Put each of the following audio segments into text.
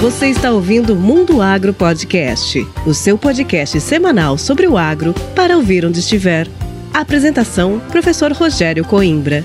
Você está ouvindo Mundo Agro Podcast, o seu podcast semanal sobre o agro para ouvir onde estiver. Apresentação: Professor Rogério Coimbra.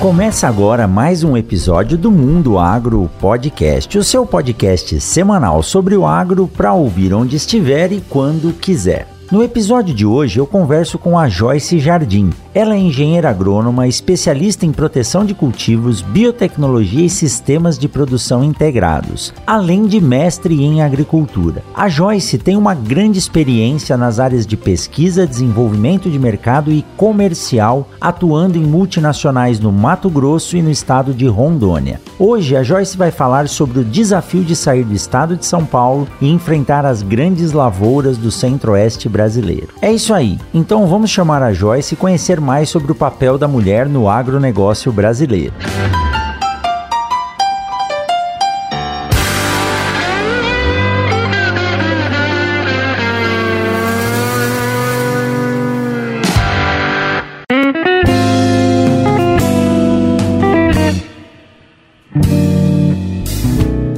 Começa agora mais um episódio do Mundo Agro Podcast, o seu podcast semanal sobre o agro para ouvir onde estiver e quando quiser. No episódio de hoje eu converso com a Joyce Jardim. Ela é engenheira agrônoma, especialista em proteção de cultivos, biotecnologia e sistemas de produção integrados, além de mestre em agricultura. A Joyce tem uma grande experiência nas áreas de pesquisa, desenvolvimento de mercado e comercial, atuando em multinacionais no Mato Grosso e no estado de Rondônia. Hoje a Joyce vai falar sobre o desafio de sair do estado de São Paulo e enfrentar as grandes lavouras do centro-oeste brasileiro. É isso aí. Então vamos chamar a Joyce e conhecer mais sobre o papel da mulher no agronegócio brasileiro.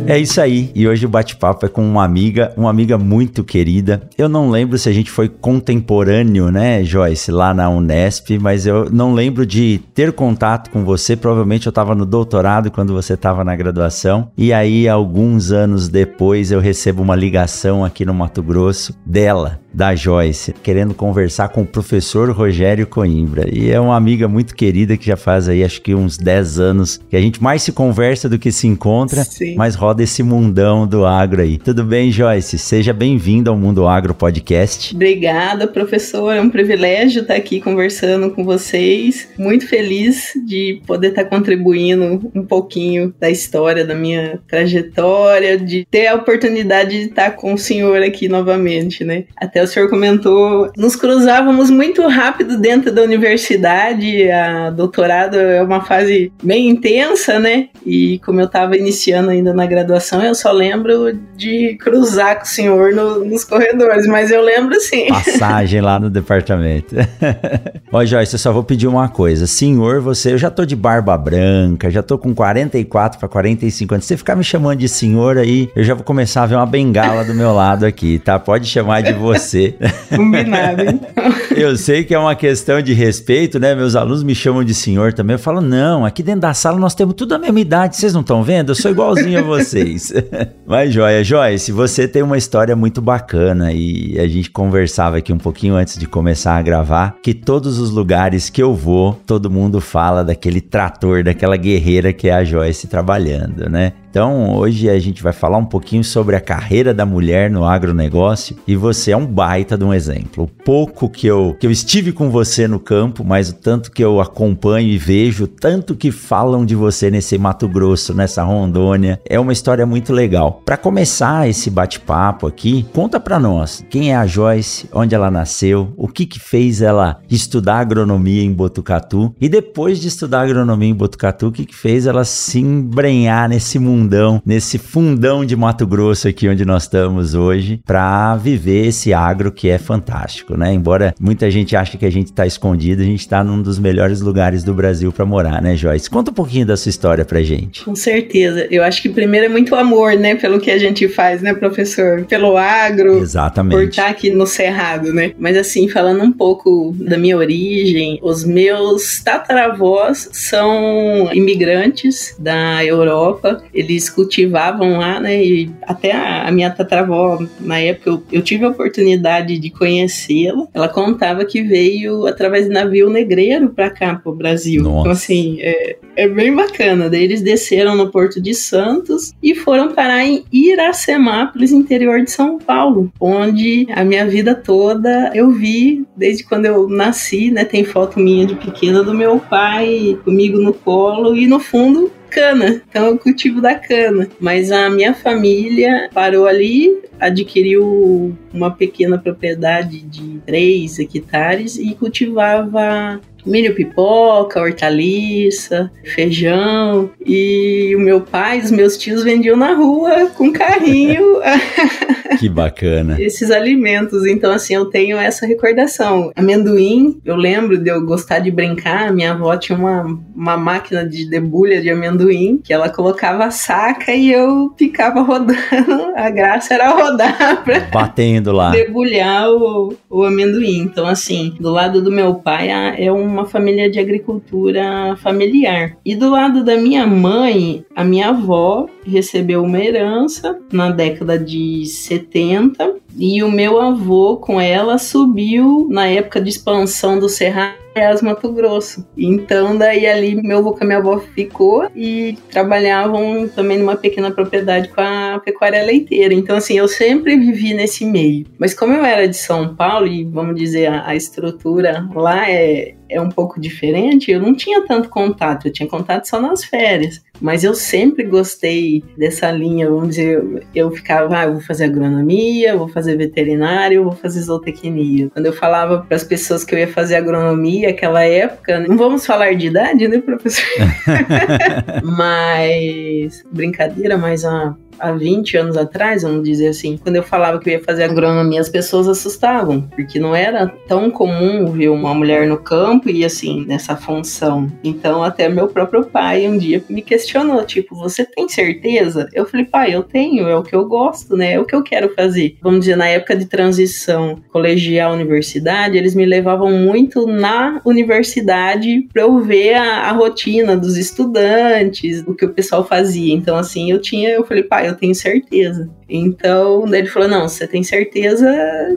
É isso aí. E hoje o bate-papo é com uma amiga, uma amiga muito querida. Eu não lembro se a gente foi contemporâneo, né, Joyce, lá na Unesp, mas eu não lembro de ter contato com você. Provavelmente eu estava no doutorado quando você estava na graduação. E aí, alguns anos depois, eu recebo uma ligação aqui no Mato Grosso dela, da Joyce, querendo conversar com o professor Rogério Coimbra. E é uma amiga muito querida que já faz aí acho que uns 10 anos que a gente mais se conversa do que se encontra, Sim. mas roda esse mundão do agro aí. Tudo bem, Joyce? Seja bem-vindo ao Mundo Agro Podcast. Obrigada, professor. É um privilégio estar aqui conversando com vocês. Muito feliz de poder estar contribuindo um pouquinho da história da minha trajetória, de ter a oportunidade de estar com o senhor aqui novamente, né? Até o senhor comentou, nos cruzávamos muito rápido dentro da universidade, a doutorado é uma fase bem intensa, né? E como eu estava iniciando ainda na graduação, eu só lembro de cruzar com o senhor no, nos corredores, mas eu lembro sim. Passagem lá no departamento. Ó, Joyce, eu só vou pedir uma coisa. Senhor, você, eu já tô de barba branca, já tô com 44 para 45 anos. Se você ficar me chamando de senhor aí, eu já vou começar a ver uma bengala do meu lado aqui, tá? Pode chamar de você você. Combinado, hein? Eu sei que é uma questão de respeito, né? Meus alunos me chamam de senhor também. Eu falo, não, aqui dentro da sala nós temos tudo a mesma idade, vocês não estão vendo? Eu sou igualzinho a vocês. Mas, Joia, Joyce, você tem uma história muito bacana e a gente conversava aqui um pouquinho antes de começar a gravar que todos os lugares que eu vou, todo mundo fala daquele trator, daquela guerreira que é a Joyce trabalhando, né? Então, hoje a gente vai falar um pouquinho sobre a carreira da mulher no agronegócio e você é um baita de um exemplo. O pouco que eu, que eu estive com você no campo, mas o tanto que eu acompanho e vejo, tanto que falam de você nesse Mato Grosso, nessa Rondônia, é uma história muito legal. Para começar esse bate-papo aqui, conta para nós quem é a Joyce, onde ela nasceu, o que que fez ela estudar agronomia em Botucatu e depois de estudar agronomia em Botucatu, o que que fez ela se embrenhar nesse mundo fundão, nesse fundão de Mato Grosso aqui onde nós estamos hoje, para viver esse agro que é fantástico, né? Embora muita gente ache que a gente está escondido, a gente está num dos melhores lugares do Brasil para morar, né, Joyce? Conta um pouquinho da sua história pra gente. Com certeza. Eu acho que primeiro é muito amor, né, pelo que a gente faz, né, professor? Pelo agro. Exatamente. Por estar aqui no Cerrado, né? Mas assim, falando um pouco da minha origem, os meus tataravós são imigrantes da Europa. Eles eles cultivavam lá, né? E até a, minha tataravó, na época, eu, eu tive a oportunidade de conhecê-la. Ela contava que veio através de navio negreiro para cá, para o Brasil. Então, Nossa. Então, assim, é, é bem bacana. Daí eles desceram no Porto de Santos e foram parar em Iracemápolis, interior de São Paulo, onde a minha vida toda eu vi desde quando eu nasci, né? Tem foto minha de pequena do meu pai comigo no colo e no fundo cana, então é o cultivo da cana. Mas a minha família parou ali, adquiriu uma pequena propriedade de 3 hectares e cultivava milho pipoca, hortaliça, feijão. E o meu pai, os meus tios vendiam na rua com carrinho. que bacana. Esses alimentos. Então, assim, eu tenho essa recordação. Amendoim, eu lembro de eu gostar de brincar. Minha avó tinha uma, uma máquina de debulha de amendoim que ela colocava a saca e eu ficava rodando. A graça era rodar pra batendo lá. debulhar o, o amendoim. Então, assim, do lado do meu pai é uma família de agricultura familiar. E do lado da minha mãe, a minha avó recebeu uma herança na década de 70 e o meu avô com ela subiu na época de expansão do Cerrado Goiás, Mato Grosso. Então, daí ali meu avô com a minha avó ficou e trabalhavam também numa pequena propriedade com a pecuária leiteira. Então, assim, eu sempre vivi nesse meio. Mas como eu era de São Paulo e, vamos dizer, a, a estrutura lá é, é um pouco diferente, eu não tinha tanto contato, eu tinha contato só nas férias. Mas eu sempre gostei dessa linha, vamos dizer, eu, ficava, ah, eu vou fazer agronomia, vou fazer veterinário, vou fazer zootecnia. Quando eu falava para as pessoas que eu ia fazer agronomia aquela época, não vamos falar de idade, né, professor? mas brincadeira, mas a há 20 anos atrás, vamos dizer assim, quando eu falava que eu ia fazer agronomia, as pessoas assustavam, porque não era tão comum ver uma mulher no campo e assim, nessa função. Então, até meu próprio pai um dia me questionou, tipo, você tem certeza? Eu falei, pai, eu tenho, é o que eu gosto, né? É o que eu quero fazer. Vamos dizer, na época de transição colegial universidade, eles me levavam muito na universidade para eu ver a, a rotina dos estudantes, o que o pessoal fazia. Então, assim, eu tinha, eu falei, pai, eu tenho certeza. Então, ele falou: Não, você tem certeza,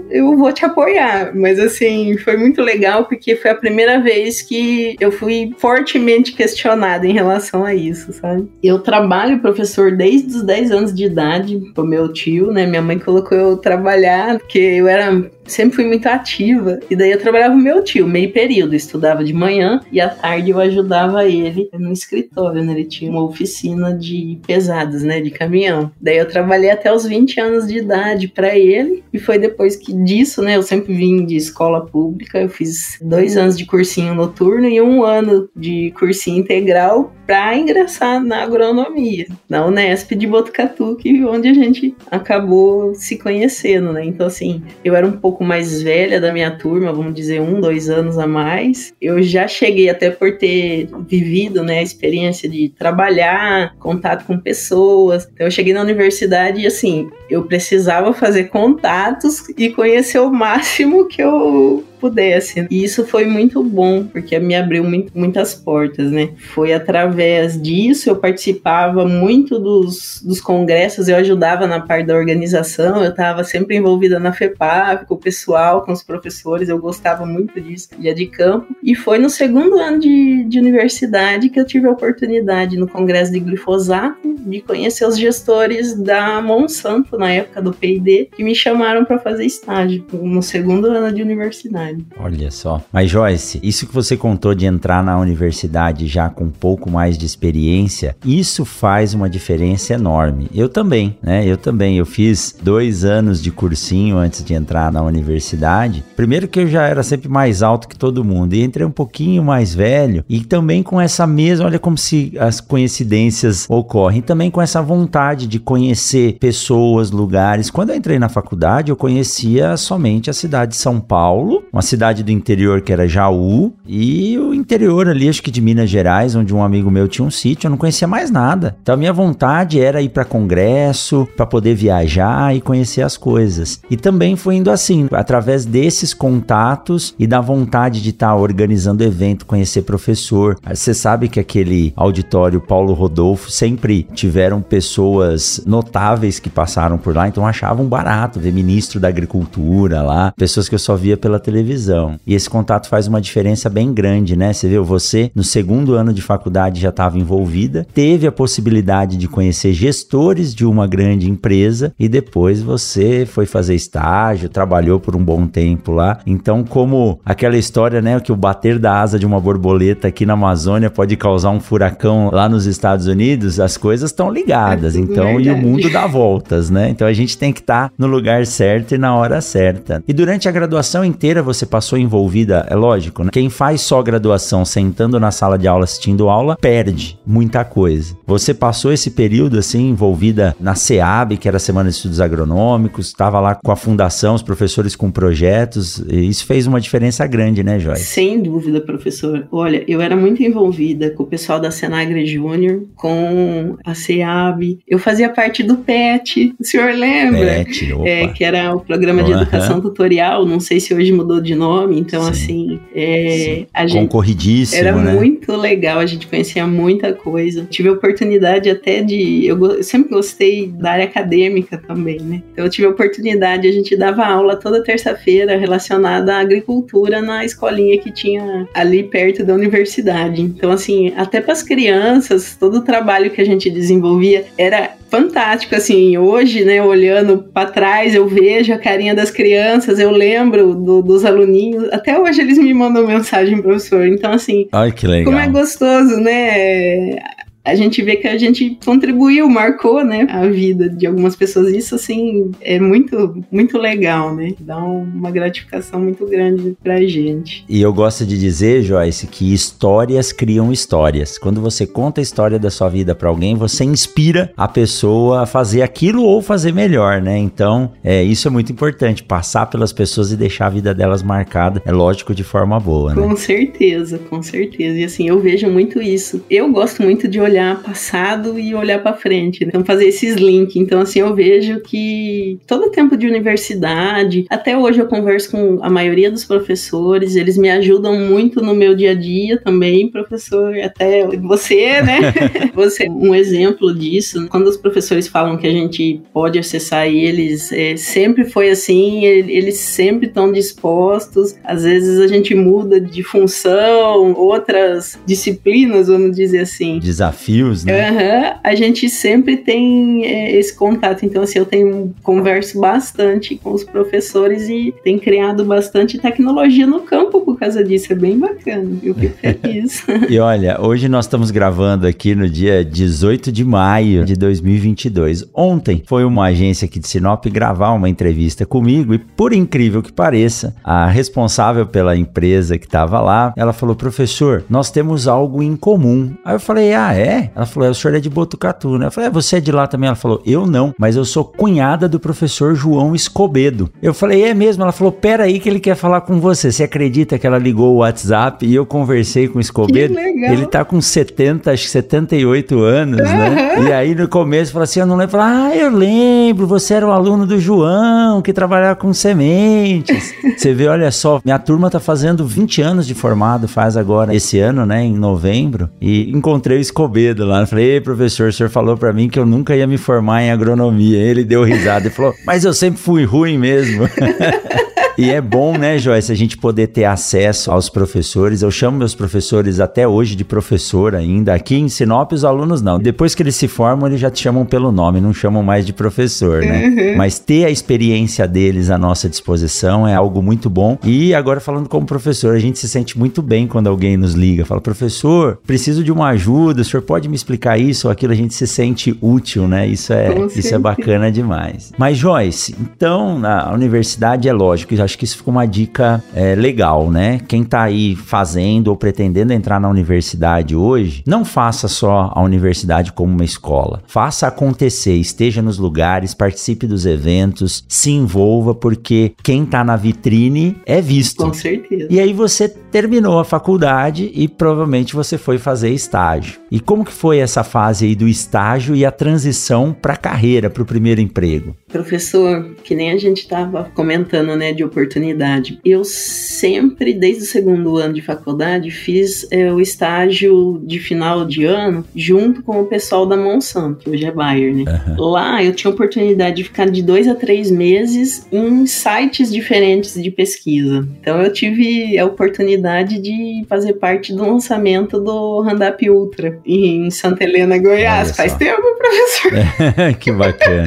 eu vou te apoiar. Mas assim, foi muito legal porque foi a primeira vez que eu fui fortemente questionada em relação a isso, sabe? Eu trabalho professor desde os 10 anos de idade, pro meu tio, né? Minha mãe colocou eu trabalhar, porque eu era sempre fui muito ativa. E daí eu trabalhava com meu tio, meio período. Eu estudava de manhã e à tarde eu ajudava ele no escritório, né? Ele tinha uma oficina de pesadas, né? De caminhão. Daí eu trabalhei até os 20 anos de idade para ele. E foi depois que disso, né? Eu sempre vim de escola pública. Eu fiz dois anos de cursinho noturno e um ano de cursinho integral para ingressar na agronomia, na Unesp de Botucatu, que onde a gente acabou se conhecendo, né? Então, assim, eu era um pouco mais velha da minha turma, vamos dizer, um, dois anos a mais. Eu já cheguei até por ter vivido, né, a experiência de trabalhar, contato com pessoas. Então, eu cheguei na universidade e, assim, eu precisava fazer contatos e conhecer o máximo que eu pudesse. E isso foi muito bom, porque me abriu muito, muitas portas, né? Foi através disso, eu participava muito dos, dos congressos, eu ajudava na parte da organização, eu estava sempre envolvida na FEPAP, com o pessoal, com os professores, eu gostava muito disso, dia de campo. E foi no segundo ano de, de universidade que eu tive a oportunidade, no congresso de glifosato, de conhecer os gestores da Monsanto, na época do P&D, que me chamaram para fazer estágio no segundo ano de universidade Olha só. Mas Joyce, isso que você contou de entrar na universidade já com um pouco mais de experiência, isso faz uma diferença enorme. Eu também, né? Eu também. Eu fiz dois anos de cursinho antes de entrar na universidade. Primeiro que eu já era sempre mais alto que todo mundo e entrei um pouquinho mais velho e também com essa mesma, olha como se as coincidências ocorrem, também com essa vontade de conhecer pessoas, lugares. Quando eu entrei na faculdade, eu conhecia somente a cidade de São Paulo, uma cidade do interior que era Jaú e o interior ali, acho que de Minas Gerais, onde um amigo meu tinha um sítio, eu não conhecia mais nada. Então a minha vontade era ir para congresso, para poder viajar e conhecer as coisas. E também foi indo assim, através desses contatos e da vontade de estar tá organizando evento, conhecer professor. Você sabe que aquele auditório Paulo Rodolfo sempre tiveram pessoas notáveis que passaram por lá, então achavam barato ver ministro da agricultura lá, pessoas que eu só via pela televisão televisão. E esse contato faz uma diferença bem grande, né? Você viu, você no segundo ano de faculdade já estava envolvida, teve a possibilidade de conhecer gestores de uma grande empresa e depois você foi fazer estágio, trabalhou por um bom tempo lá. Então, como aquela história, né, que o bater da asa de uma borboleta aqui na Amazônia pode causar um furacão lá nos Estados Unidos, as coisas coisas estão ligadas. É então, verdade. e o mundo dá voltas, né? Então a gente tem que estar tá no lugar certo e na hora certa. E durante a graduação inteira você passou envolvida, é lógico, né? Quem faz só graduação sentando na sala de aula assistindo aula, perde muita coisa. Você passou esse período assim envolvida na SEAB, que era a Semana de Estudos Agronômicos, estava lá com a fundação, os professores com projetos, e isso fez uma diferença grande, né, Joyce? Sem dúvida, professor. Olha, eu era muito envolvida com o pessoal da Senagre Júnior, com a SEAB. Eu fazia parte do PET, o senhor lembra? PET, opa. É, que era o programa de educação tutorial, não sei se hoje mudou de nome, então Sim. assim, é, a gente concorridíssimo, era né? muito legal, a gente conhecia muita coisa. Tive a oportunidade até de, eu, eu sempre gostei da área acadêmica também, né? Então eu tive a oportunidade, a gente dava aula toda terça-feira relacionada à agricultura na escolinha que tinha ali perto da universidade. Então assim, até para as crianças, todo o trabalho que a gente desenvolvia era fantástico, assim, hoje, né, olhando para trás, eu vejo a carinha das crianças, eu lembro do, dos aluninhos, até hoje eles me mandam mensagem, professor, então, assim, Ai, que legal. como é gostoso, né, a gente vê que a gente contribuiu, marcou, né, a vida de algumas pessoas. Isso, assim, é muito, muito legal, né? Dá uma gratificação muito grande pra gente. E eu gosto de dizer, Joyce, que histórias criam histórias. Quando você conta a história da sua vida para alguém, você inspira a pessoa a fazer aquilo ou fazer melhor, né? Então, é, isso é muito importante, passar pelas pessoas e deixar a vida delas marcada, é lógico, de forma boa, né? Com certeza, com certeza. E assim, eu vejo muito isso. Eu gosto muito de olhar passado e olhar para frente. Né? Então, fazer esses links. Então, assim, eu vejo que todo tempo de universidade, até hoje eu converso com a maioria dos professores, eles me ajudam muito no meu dia a dia também, professor, até você, né? você é um exemplo disso. Quando os professores falam que a gente pode acessar eles, é, sempre foi assim, eles sempre estão dispostos. Às vezes a gente muda de função, outras disciplinas, vamos dizer assim. Desafio desafios, né? Uhum. A gente sempre tem é, esse contato. Então, assim, eu tenho converso bastante com os professores e tem criado bastante tecnologia no campo por causa disso. É bem bacana. Eu fico feliz. e olha, hoje nós estamos gravando aqui no dia 18 de maio de 2022. Ontem foi uma agência aqui de Sinop gravar uma entrevista comigo e, por incrível que pareça, a responsável pela empresa que estava lá, ela falou: professor, nós temos algo em comum. Aí eu falei: ah, é? Ela falou, é, o senhor é de Botucatu, né? Eu falei, é, você é de lá também? Ela falou, eu não, mas eu sou cunhada do professor João Escobedo. Eu falei, é mesmo? Ela falou, pera aí que ele quer falar com você. Você acredita que ela ligou o WhatsApp e eu conversei com o Escobedo? Que legal. Ele tá com 70, acho que 78 anos, uhum. né? E aí no começo falou assim, eu não lembro. Falei, ah, eu lembro, você era o aluno do João que trabalhava com sementes. você vê, olha só, minha turma tá fazendo 20 anos de formado, faz agora esse ano, né, em novembro, e encontrei o Escobedo cedo lá. Eu falei, ei, professor, o senhor falou para mim que eu nunca ia me formar em agronomia. Ele deu risada e falou, mas eu sempre fui ruim mesmo. E é bom, né, Joyce, a gente poder ter acesso aos professores. Eu chamo meus professores até hoje de professor ainda. Aqui em Sinop, os alunos não. Depois que eles se formam, eles já te chamam pelo nome, não chamam mais de professor, né? Uhum. Mas ter a experiência deles à nossa disposição é algo muito bom. E agora, falando como professor, a gente se sente muito bem quando alguém nos liga. Fala, professor, preciso de uma ajuda, o senhor pode me explicar isso ou aquilo? A gente se sente útil, né? Isso é, isso é bacana demais. Mas, Joyce, então, na universidade é lógico, acho que isso ficou uma dica é, legal, né? Quem tá aí fazendo ou pretendendo entrar na universidade hoje, não faça só a universidade como uma escola. Faça acontecer, esteja nos lugares, participe dos eventos, se envolva, porque quem tá na vitrine é visto. Com certeza. E aí você terminou a faculdade e provavelmente você foi fazer estágio. E como que foi essa fase aí do estágio e a transição para a carreira, para o primeiro emprego? Professor, que nem a gente estava comentando, né, de oportunidade. Eu sempre, desde o segundo ano de faculdade, fiz é, o estágio de final de ano junto com o pessoal da Monsanto, que hoje é Bayer, né? Uhum. Lá eu tinha a oportunidade de ficar de dois a três meses em sites diferentes de pesquisa. Então eu tive a oportunidade de fazer parte do lançamento do Randap Ultra em Santa Helena, Goiás. Faz tempo, professor. que bacana.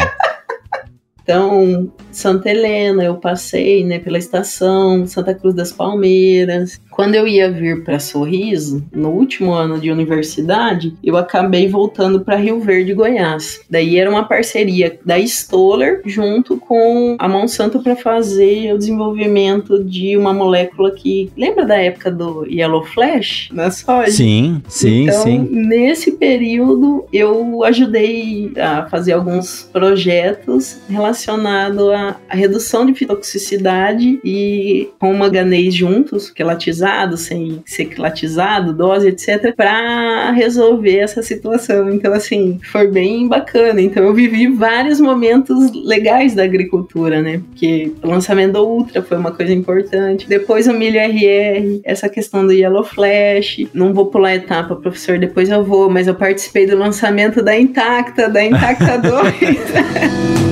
Então, Santa Helena, eu passei né, pela estação, Santa Cruz das Palmeiras, Quando eu ia vir para Sorriso, no último ano de universidade, eu acabei voltando para Rio Verde, Goiás. Daí era uma parceria da Stoller junto com a Monsanto para fazer o desenvolvimento de uma molécula que lembra da época do Yellow Flash na soja? Sim, sim, então, sim. Nesse período eu ajudei a fazer alguns projetos relacionados à, redução de fitotoxicidade e com manganês juntos, quelatizado, sem ser quelatizado, dose, etc, para resolver essa situação. Então, assim, foi bem bacana. Então, eu vivi vários momentos legais da agricultura, né? Porque o lançamento do Ultra foi uma coisa importante. Depois o Milho RR, essa questão do Yellow Flash. Não vou pular a etapa, professor, depois eu vou, mas eu participei do lançamento da Intacta, da Intacta 2.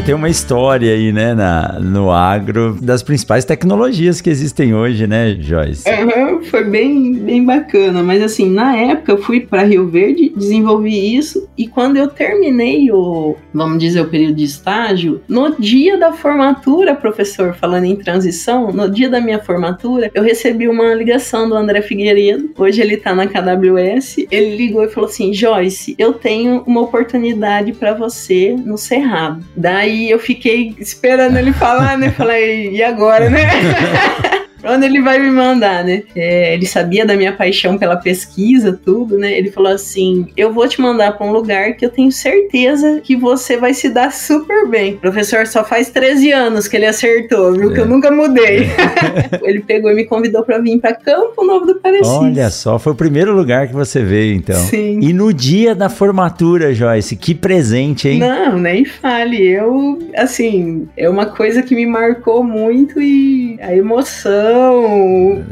Você tem uma história aí, né, na, no agro, das principais tecnologias que existem hoje, né, Joyce? Uhum, foi bem, bem bacana, mas assim, na época eu fui para Rio Verde, desenvolvi isso, e quando eu terminei o, vamos dizer, o período de estágio, no dia da formatura, professor, falando em transição, no dia da minha formatura, eu recebi uma ligação do André Figueiredo, hoje ele tá na KWS, ele ligou e falou assim, Joyce, eu tenho uma oportunidade para você no Cerrado. Da Aí eu fiquei esperando ele falar, né? Falei, e agora, né? onde ele vai me mandar, né? É, ele sabia da minha paixão pela pesquisa, tudo, né? Ele falou assim: eu vou te mandar para um lugar que eu tenho certeza que você vai se dar super bem. O professor só faz 13 anos que ele acertou, viu? É. Que eu é. nunca mudei. ele pegou e me convidou para vir para Campo Novo do Parecis. Olha só, foi o primeiro lugar que você veio, então. Sim. E no dia da formatura, Joyce, que presente, hein? Não, nem fale. Eu, assim, é uma coisa que me marcou muito e a emoção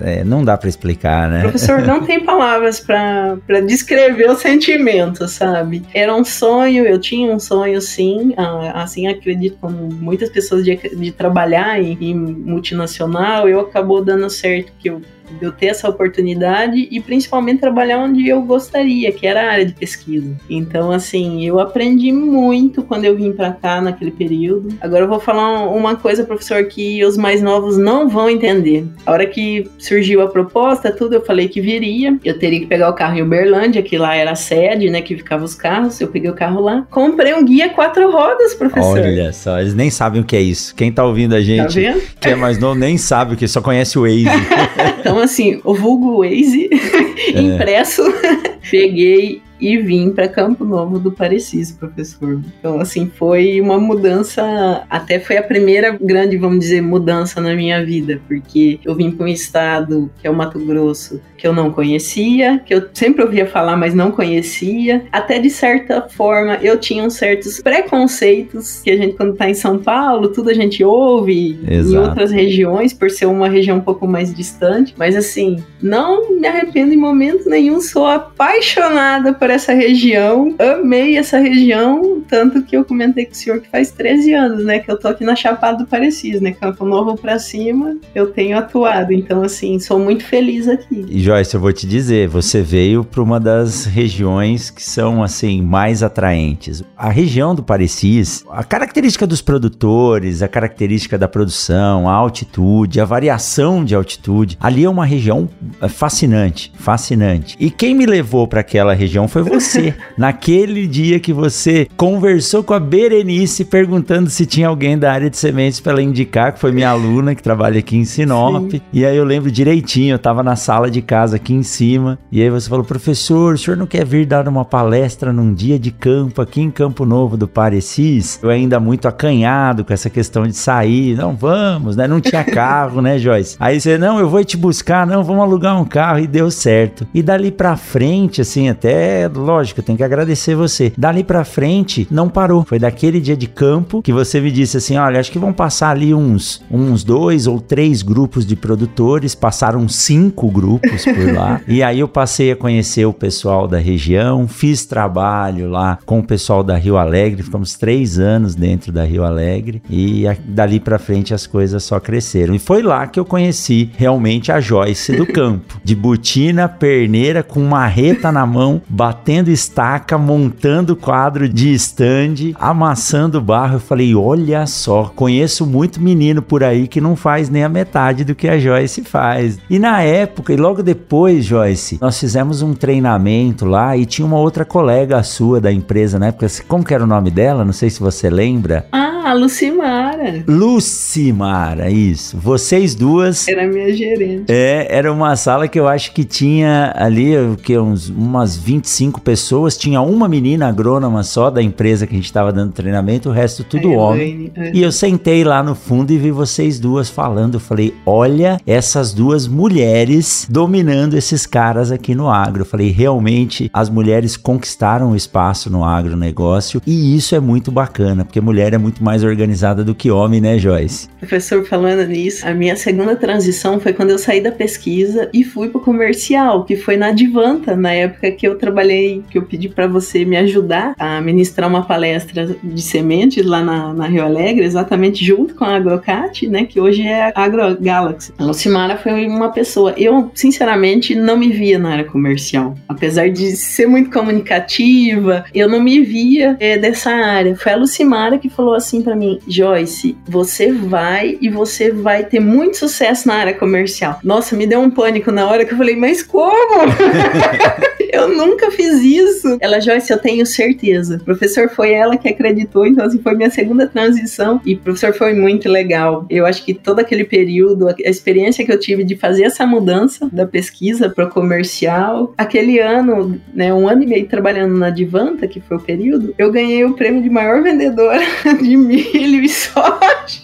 é, não dá para explicar, né? Professor, não tem palavras para descrever o sentimento, sabe? Era um sonho, eu tinha um sonho sim, assim acredito como muitas pessoas de, de trabalhar em, em multinacional, eu acabou dando certo que eu de eu ter essa oportunidade e principalmente trabalhar onde eu gostaria, que era a área de pesquisa. Então, assim, eu aprendi muito quando eu vim para cá naquele período. Agora eu vou falar uma coisa, professor, que os mais novos não vão entender. A hora que surgiu a proposta, tudo, eu falei que viria. Eu teria que pegar o carro em Uberlândia, que lá era a sede, né, que ficava os carros. Eu peguei o carro lá. Comprei um guia quatro rodas, professor. Olha só, eles nem sabem o que é isso. Quem tá ouvindo a gente, tá que é mais novo, nem sabe o que, só conhece o Waze. então, então, assim, o vulgo Waze é. impresso, peguei e vim para Campo Novo do Parecis, professor. Então, assim, foi uma mudança, até foi a primeira grande, vamos dizer, mudança na minha vida, porque eu vim para um estado que é o Mato Grosso, que eu não conhecia, que eu sempre ouvia falar, mas não conhecia. Até de certa forma, eu tinha uns certos preconceitos que a gente, quando está em São Paulo, tudo a gente ouve Exato. em outras regiões, por ser uma região um pouco mais distante. Mas, assim, não me arrependo em momento nenhum, sou apaixonada por por essa região, amei essa região, tanto que eu comentei com o senhor que faz 13 anos, né, que eu tô aqui na Chapada do Parecis, né, Campo Novo pra cima, eu tenho atuado, então assim, sou muito feliz aqui. E Joyce, eu vou te dizer, você veio para uma das regiões que são assim mais atraentes. A região do Parecis, a característica dos produtores, a característica da produção, a altitude, a variação de altitude, ali é uma região é, fascinante, fascinante. E quem me levou para aquela região foi foi você. Naquele dia que você conversou com a Berenice perguntando se tinha alguém da área de sementes para ela indicar, que foi minha aluna que trabalha aqui em Sinop. Sim. E aí eu lembro direitinho, eu tava na sala de casa aqui em cima. E aí você falou: professor, o senhor não quer vir dar uma palestra num dia de campo aqui em Campo Novo do Parecis? Eu ainda muito acanhado com essa questão de sair. Não, vamos, né? Não tinha carro, né, Joyce? Aí você, não, eu vou te buscar, não, vamos alugar um carro. E deu certo. E dali pra frente, assim, até é lógico, eu tenho que agradecer você. Dali pra frente, não parou. Foi daquele dia de campo que você me disse assim: olha, acho que vão passar ali uns, uns dois ou três grupos de produtores, passaram cinco grupos por lá. e aí eu passei a conhecer o pessoal da região, fiz trabalho lá com o pessoal da Rio Alegre, ficamos três anos dentro da Rio Alegre e dali para frente as coisas só cresceram. E foi lá que eu conheci realmente a Joyce do campo, de botina, perneira, com marreta na mão, batendo estaca, montando quadro de stand, amassando barro. Eu falei, olha só, conheço muito menino por aí que não faz nem a metade do que a Joyce faz. E na época, e logo depois, Joyce, nós fizemos um treinamento lá e tinha uma outra colega sua da empresa na época, como que era o nome dela? Não sei se você lembra. Ah, Lucimara. Lucimara, isso. Vocês duas. Era minha gerente. É, era uma sala que eu acho que tinha ali, que uns, umas 25 pessoas. Tinha uma menina agrônoma só da empresa que a gente estava dando treinamento, o resto tudo homem. E eu sentei lá no fundo e vi vocês duas falando. Eu falei, olha essas duas mulheres dominando esses caras aqui no agro. Eu falei, realmente as mulheres conquistaram o espaço no agronegócio e isso é muito bacana, porque mulher é muito mais organizada do que homem, né, Joyce? Professor, falando nisso, a minha segunda transição foi quando eu saí da pesquisa e fui pro comercial, que foi na Advanta, na época que eu trabalhei, que eu pedi para você me ajudar a ministrar uma palestra de sementes lá na, na Rio Alegre, exatamente junto com a Agrocat, né, que hoje é a Agro Galaxy. A Lucimara foi uma pessoa, eu sinceramente não me via na área comercial, apesar de ser muito comunicativa, eu não me via é, dessa área. Foi a Lucimara que falou assim para mim, Joyce, você vai e você vai ter muito sucesso na área comercial. Nossa, me deu um pânico na hora que eu falei, mas como? eu nunca fiz isso. Ela, Joyce, eu tenho certeza. O professor foi ela que acreditou, então assim, foi minha segunda transição e o professor foi muito legal. Eu acho que todo aquele período, a experiência que eu tive de fazer essa mudança da pesquisa para o comercial, aquele ano, né, um ano e meio trabalhando na Divanta, que foi o período, eu ganhei o prêmio de maior vendedora de milho e soja,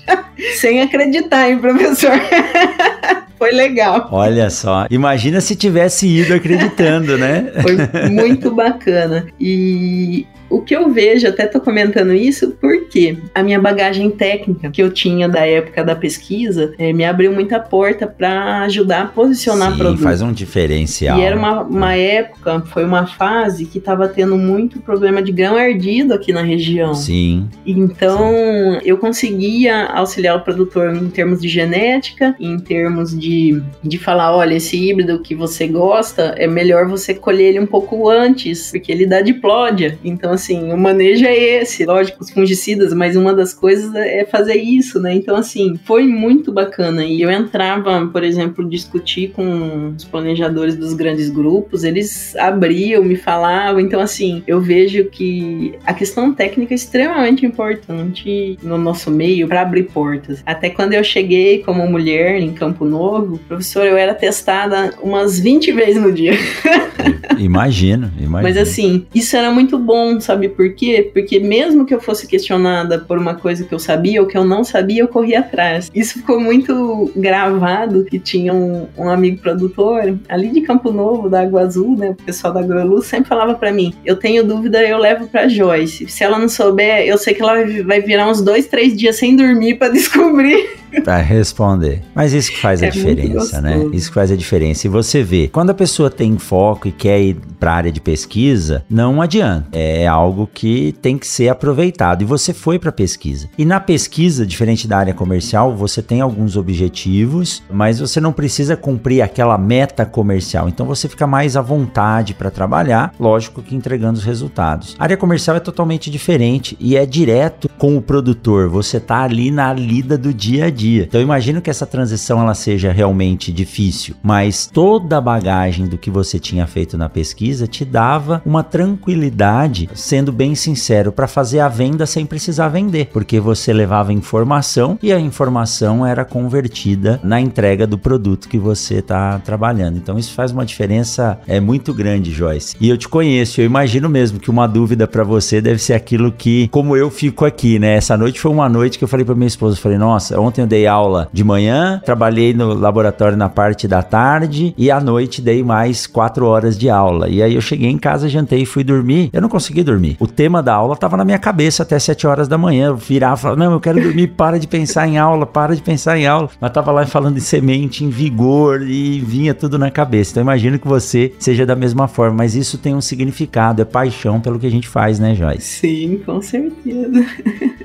sem acreditar, hein, professor? Foi legal. Olha só. Imagina se tivesse ido acreditando, né? Foi muito bacana. E o que eu vejo, até tô comentando isso, porque a minha bagagem técnica que eu tinha da época da pesquisa é, me abriu muita porta para ajudar a posicionar Sim, produto. faz um diferencial. E era uma, uma época, foi uma fase que tava tendo muito problema de grão ardido aqui na região. Sim. Então, Sim. eu conseguia auxiliar o produtor em termos de genética, em termos de, de falar, olha, esse híbrido que você gosta, é melhor você colher ele um pouco antes, porque ele dá diplódia. Então, assim, assim, o manejo é esse, lógico, os fungicidas, mas uma das coisas é fazer isso, né? Então, assim, foi muito bacana. E eu entrava, por exemplo, discutir com os planejadores dos grandes grupos, eles abriam, me falavam. Então, assim, eu vejo que a questão técnica é extremamente importante no nosso meio para abrir portas. Até quando eu cheguei como mulher em Campo Novo, professor, eu era testada umas 20 vezes no dia. Imagino, imagino. Mas assim, isso era muito bom, sabe por quê? Porque mesmo que eu fosse questionada por uma coisa que eu sabia ou que eu não sabia, eu corria atrás. Isso ficou muito gravado, que tinha um, um amigo produtor ali de Campo Novo, da Água Azul, né? O pessoal da AgroLuz sempre falava para mim, eu tenho dúvida, eu levo pra Joyce. Se ela não souber, eu sei que ela vai virar uns dois, três dias sem dormir para descobrir Pra responder. Mas isso que faz a é diferença, né? Isso que faz a diferença. E você vê, quando a pessoa tem foco e quer ir para a área de pesquisa, não adianta. É algo que tem que ser aproveitado. E você foi para pesquisa. E na pesquisa, diferente da área comercial, você tem alguns objetivos, mas você não precisa cumprir aquela meta comercial. Então você fica mais à vontade para trabalhar, lógico que entregando os resultados. A área comercial é totalmente diferente e é direto com o produtor. Você tá ali na lida do dia a dia dia. Então eu imagino que essa transição ela seja realmente difícil, mas toda a bagagem do que você tinha feito na pesquisa te dava uma tranquilidade, sendo bem sincero, para fazer a venda sem precisar vender, porque você levava informação e a informação era convertida na entrega do produto que você está trabalhando. Então isso faz uma diferença é muito grande, Joyce. E eu te conheço, eu imagino mesmo que uma dúvida para você deve ser aquilo que, como eu fico aqui, né? Essa noite foi uma noite que eu falei para minha esposa, eu falei: "Nossa, ontem eu dei aula de manhã, trabalhei no laboratório na parte da tarde e à noite dei mais quatro horas de aula. E aí eu cheguei em casa, jantei e fui dormir. Eu não consegui dormir. O tema da aula tava na minha cabeça até sete horas da manhã. Eu virava e falava, não, eu quero dormir, para de pensar em aula, para de pensar em aula. Mas tava lá falando de semente, em vigor e vinha tudo na cabeça. Então imagino que você seja da mesma forma, mas isso tem um significado, é paixão pelo que a gente faz, né, Joyce? Sim, com certeza.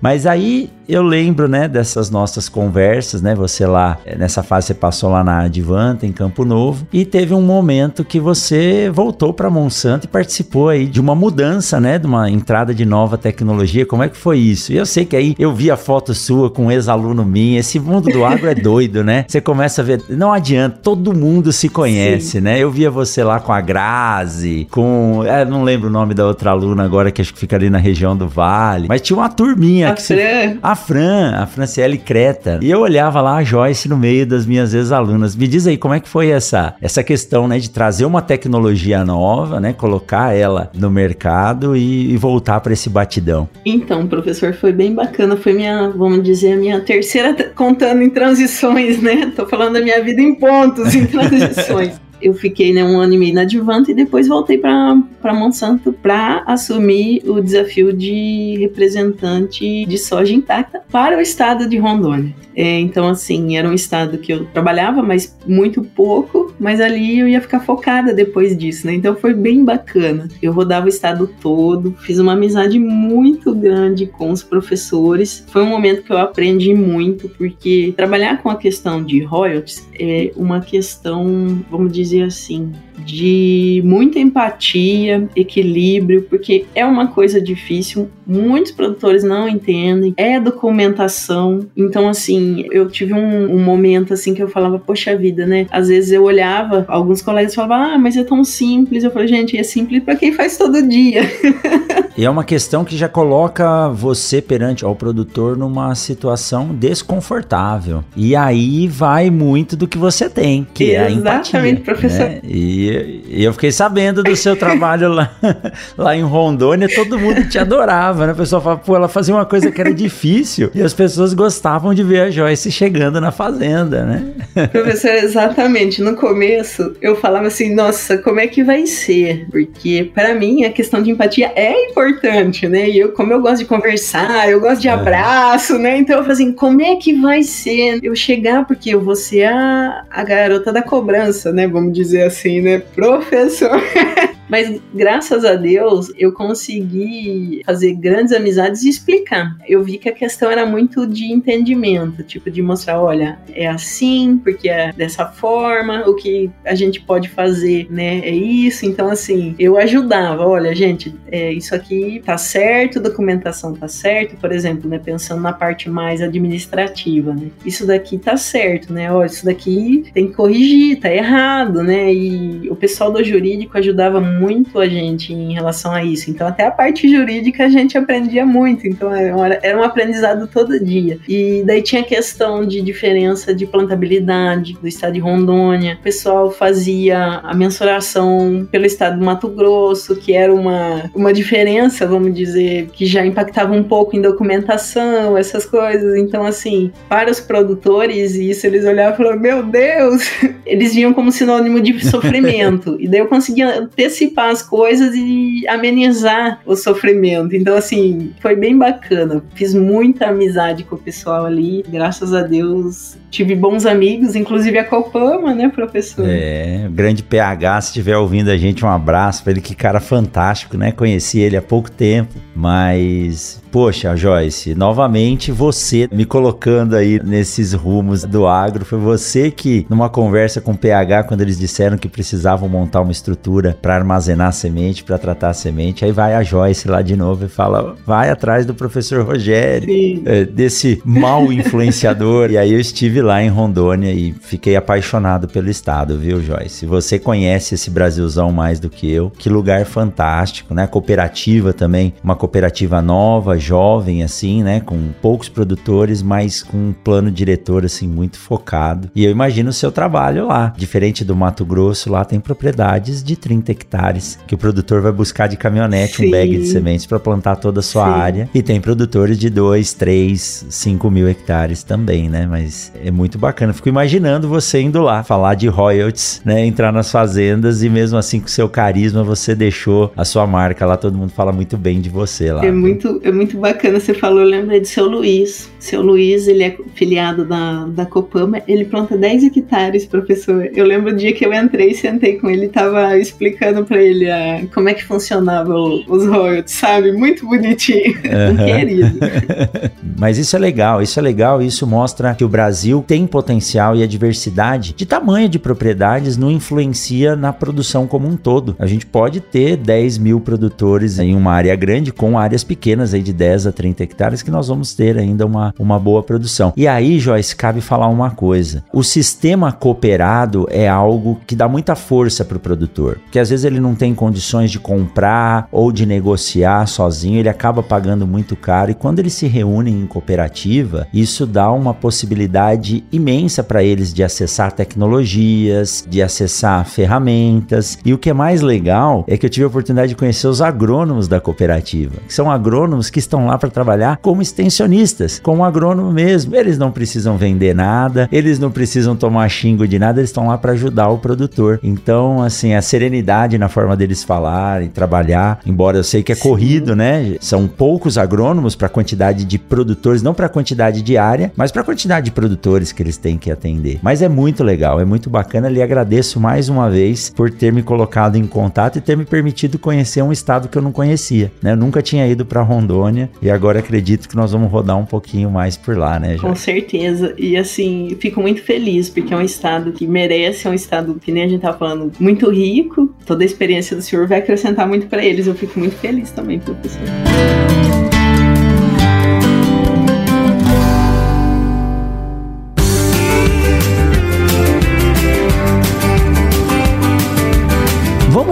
Mas aí eu lembro, né, dessas nossas conversas, né? Você lá, eh, nessa fase você passou lá na Advanta, em Campo Novo, e teve um momento que você voltou para Monsanto e participou aí de uma mudança, né, de uma entrada de nova tecnologia. Como é que foi isso? E eu sei que aí eu vi a foto sua com um ex-aluno minha. Esse mundo do agro é doido, né? Você começa a ver, não adianta, todo mundo se conhece, Sim. né? Eu via você lá com a Grazi, com, é, não lembro o nome da outra aluna agora que acho que fica ali na região do Vale, mas tinha uma turminha a que Fran. você, a Fran, a Franciele Creta. E eu olhava lá a Joyce no meio das minhas ex-alunas. Me diz aí, como é que foi essa, essa questão, né, de trazer uma tecnologia nova, né, colocar ela no mercado e, e voltar para esse batidão? Então, professor, foi bem bacana. Foi minha, vamos dizer, a minha terceira contando em transições, né? Tô falando da minha vida em pontos, em transições eu fiquei né, um ano e meio na Advanta e depois voltei para Monsanto para assumir o desafio de representante de soja intacta para o estado de Rondônia. É, então, assim, era um estado que eu trabalhava, mas muito pouco, mas ali eu ia ficar focada depois disso, né? Então foi bem bacana. Eu rodava o estado todo, fiz uma amizade muito grande com os professores. Foi um momento que eu aprendi muito, porque trabalhar com a questão de royalties é uma questão, vamos dizer assim, de muita empatia, equilíbrio, porque é uma coisa difícil, muitos produtores não entendem, é documentação. Então, assim, eu tive um, um, momento assim que eu falava, poxa vida, né? Às vezes eu olhava, alguns colegas falavam, ah, mas é tão simples. Eu falei, gente, é simples para quem faz todo dia. e é uma questão que já coloca você perante ao produtor numa situação desconfortável. E aí vai muito do que você tem, que Exatamente, é a empatia. Exatamente, professor. Né? E e, eu fiquei sabendo do seu trabalho lá, lá em Rondônia, todo mundo te adorava, né? O pessoal falava, pô, ela fazia uma coisa que era difícil e as pessoas gostavam de ver a Joyce chegando na fazenda, né? Professor, exatamente. No começo, eu falava assim, nossa, como é que vai ser? Porque para mim a questão de empatia é importante, né? E eu, como eu gosto de conversar, eu gosto de abraço, né? Então eu falei assim, como é que vai ser eu chegar? Porque eu vou ser a, a garota da cobrança, né? Vamos dizer assim, né? Professor. Mas graças a Deus eu consegui fazer grandes amizades e explicar. Eu vi que a questão era muito de entendimento, tipo de mostrar, olha, é assim, porque é dessa forma, o que a gente pode fazer, né? É isso. Então assim, eu ajudava, olha, gente, é, isso aqui tá certo, documentação tá certo, por exemplo, né, pensando na parte mais administrativa, né? Isso daqui tá certo, né? Olha, isso daqui tem que corrigir, tá errado, né? E o pessoal do jurídico ajudava muito muito a gente em relação a isso. Então, até a parte jurídica a gente aprendia muito. Então, era um aprendizado todo dia. E daí tinha a questão de diferença de plantabilidade do estado de Rondônia. O pessoal fazia a mensuração pelo estado do Mato Grosso, que era uma, uma diferença, vamos dizer, que já impactava um pouco em documentação, essas coisas. Então, assim, para os produtores, isso eles olhavam e falavam: Meu Deus! Eles viam como sinônimo de sofrimento. e daí eu conseguia antecipar antecipar as coisas e amenizar o sofrimento. Então, assim, foi bem bacana. Fiz muita amizade com o pessoal ali. Graças a Deus, tive bons amigos, inclusive a Copama, né, professor? É, o grande PH, se estiver ouvindo a gente, um abraço para ele. Que cara fantástico, né? Conheci ele há pouco tempo, mas Poxa, Joyce, novamente você me colocando aí nesses rumos do agro. Foi você que, numa conversa com o PH, quando eles disseram que precisavam montar uma estrutura para armazenar a semente, para tratar a semente, aí vai a Joyce lá de novo e fala: vai atrás do professor Rogério, é, desse mal influenciador. e aí eu estive lá em Rondônia e fiquei apaixonado pelo estado, viu, Joyce? Você conhece esse Brasilzão mais do que eu. Que lugar fantástico, né? Cooperativa também, uma cooperativa nova jovem, assim, né? Com poucos produtores, mas com um plano diretor, assim, muito focado. E eu imagino o seu trabalho lá. Diferente do Mato Grosso, lá tem propriedades de 30 hectares que o produtor vai buscar de caminhonete Sim. um bag de sementes para plantar toda a sua Sim. área. E tem produtores de 2, 3, 5 mil hectares também, né? Mas é muito bacana. Fico imaginando você indo lá falar de royalties, né? Entrar nas fazendas e mesmo assim com seu carisma você deixou a sua marca lá. Todo mundo fala muito bem de você lá. É muito, é muito bacana. Você falou, eu lembrei de seu Luiz. Seu Luiz, ele é filiado da, da Copama. Ele planta 10 hectares, professor. Eu lembro o dia que eu entrei e sentei com ele, tava explicando para ele a, como é que funcionava os royalties, sabe? Muito bonitinho. Uhum. Querido. Mas isso é legal, isso é legal. Isso mostra que o Brasil tem potencial e a diversidade de tamanho de propriedades não influencia na produção como um todo. A gente pode ter 10 mil produtores em uma área grande com áreas pequenas aí de 10 a 30 hectares que nós vamos ter ainda uma, uma boa produção. E aí, Joyce, cabe falar uma coisa. O sistema cooperado é algo que dá muita força para o produtor, porque às vezes ele não tem condições de comprar ou de negociar sozinho, ele acaba pagando muito caro e quando eles se reúnem em cooperativa, isso dá uma possibilidade imensa para eles de acessar tecnologias, de acessar ferramentas. E o que é mais legal é que eu tive a oportunidade de conhecer os agrônomos da cooperativa, que são agrônomos que estão lá para trabalhar como extensionistas, como agrônomo mesmo. Eles não precisam vender nada, eles não precisam tomar xingo de nada, eles estão lá para ajudar o produtor. Então, assim, a serenidade na forma deles falarem, trabalhar, embora eu sei que é corrido, né? São poucos agrônomos para a quantidade de produtores, não para a quantidade de área, mas para a quantidade de produtores que eles têm que atender. Mas é muito legal, é muito bacana. Lhe agradeço mais uma vez por ter me colocado em contato e ter me permitido conhecer um estado que eu não conhecia. Né? Eu nunca tinha ido para Rondônia e agora acredito que nós vamos rodar um pouquinho mais por lá, né? Com certeza. E assim, fico muito feliz porque é um estado que merece, é um estado que nem a gente tá falando, muito rico. Toda a experiência do senhor vai acrescentar muito para eles. Eu fico muito feliz também, professor.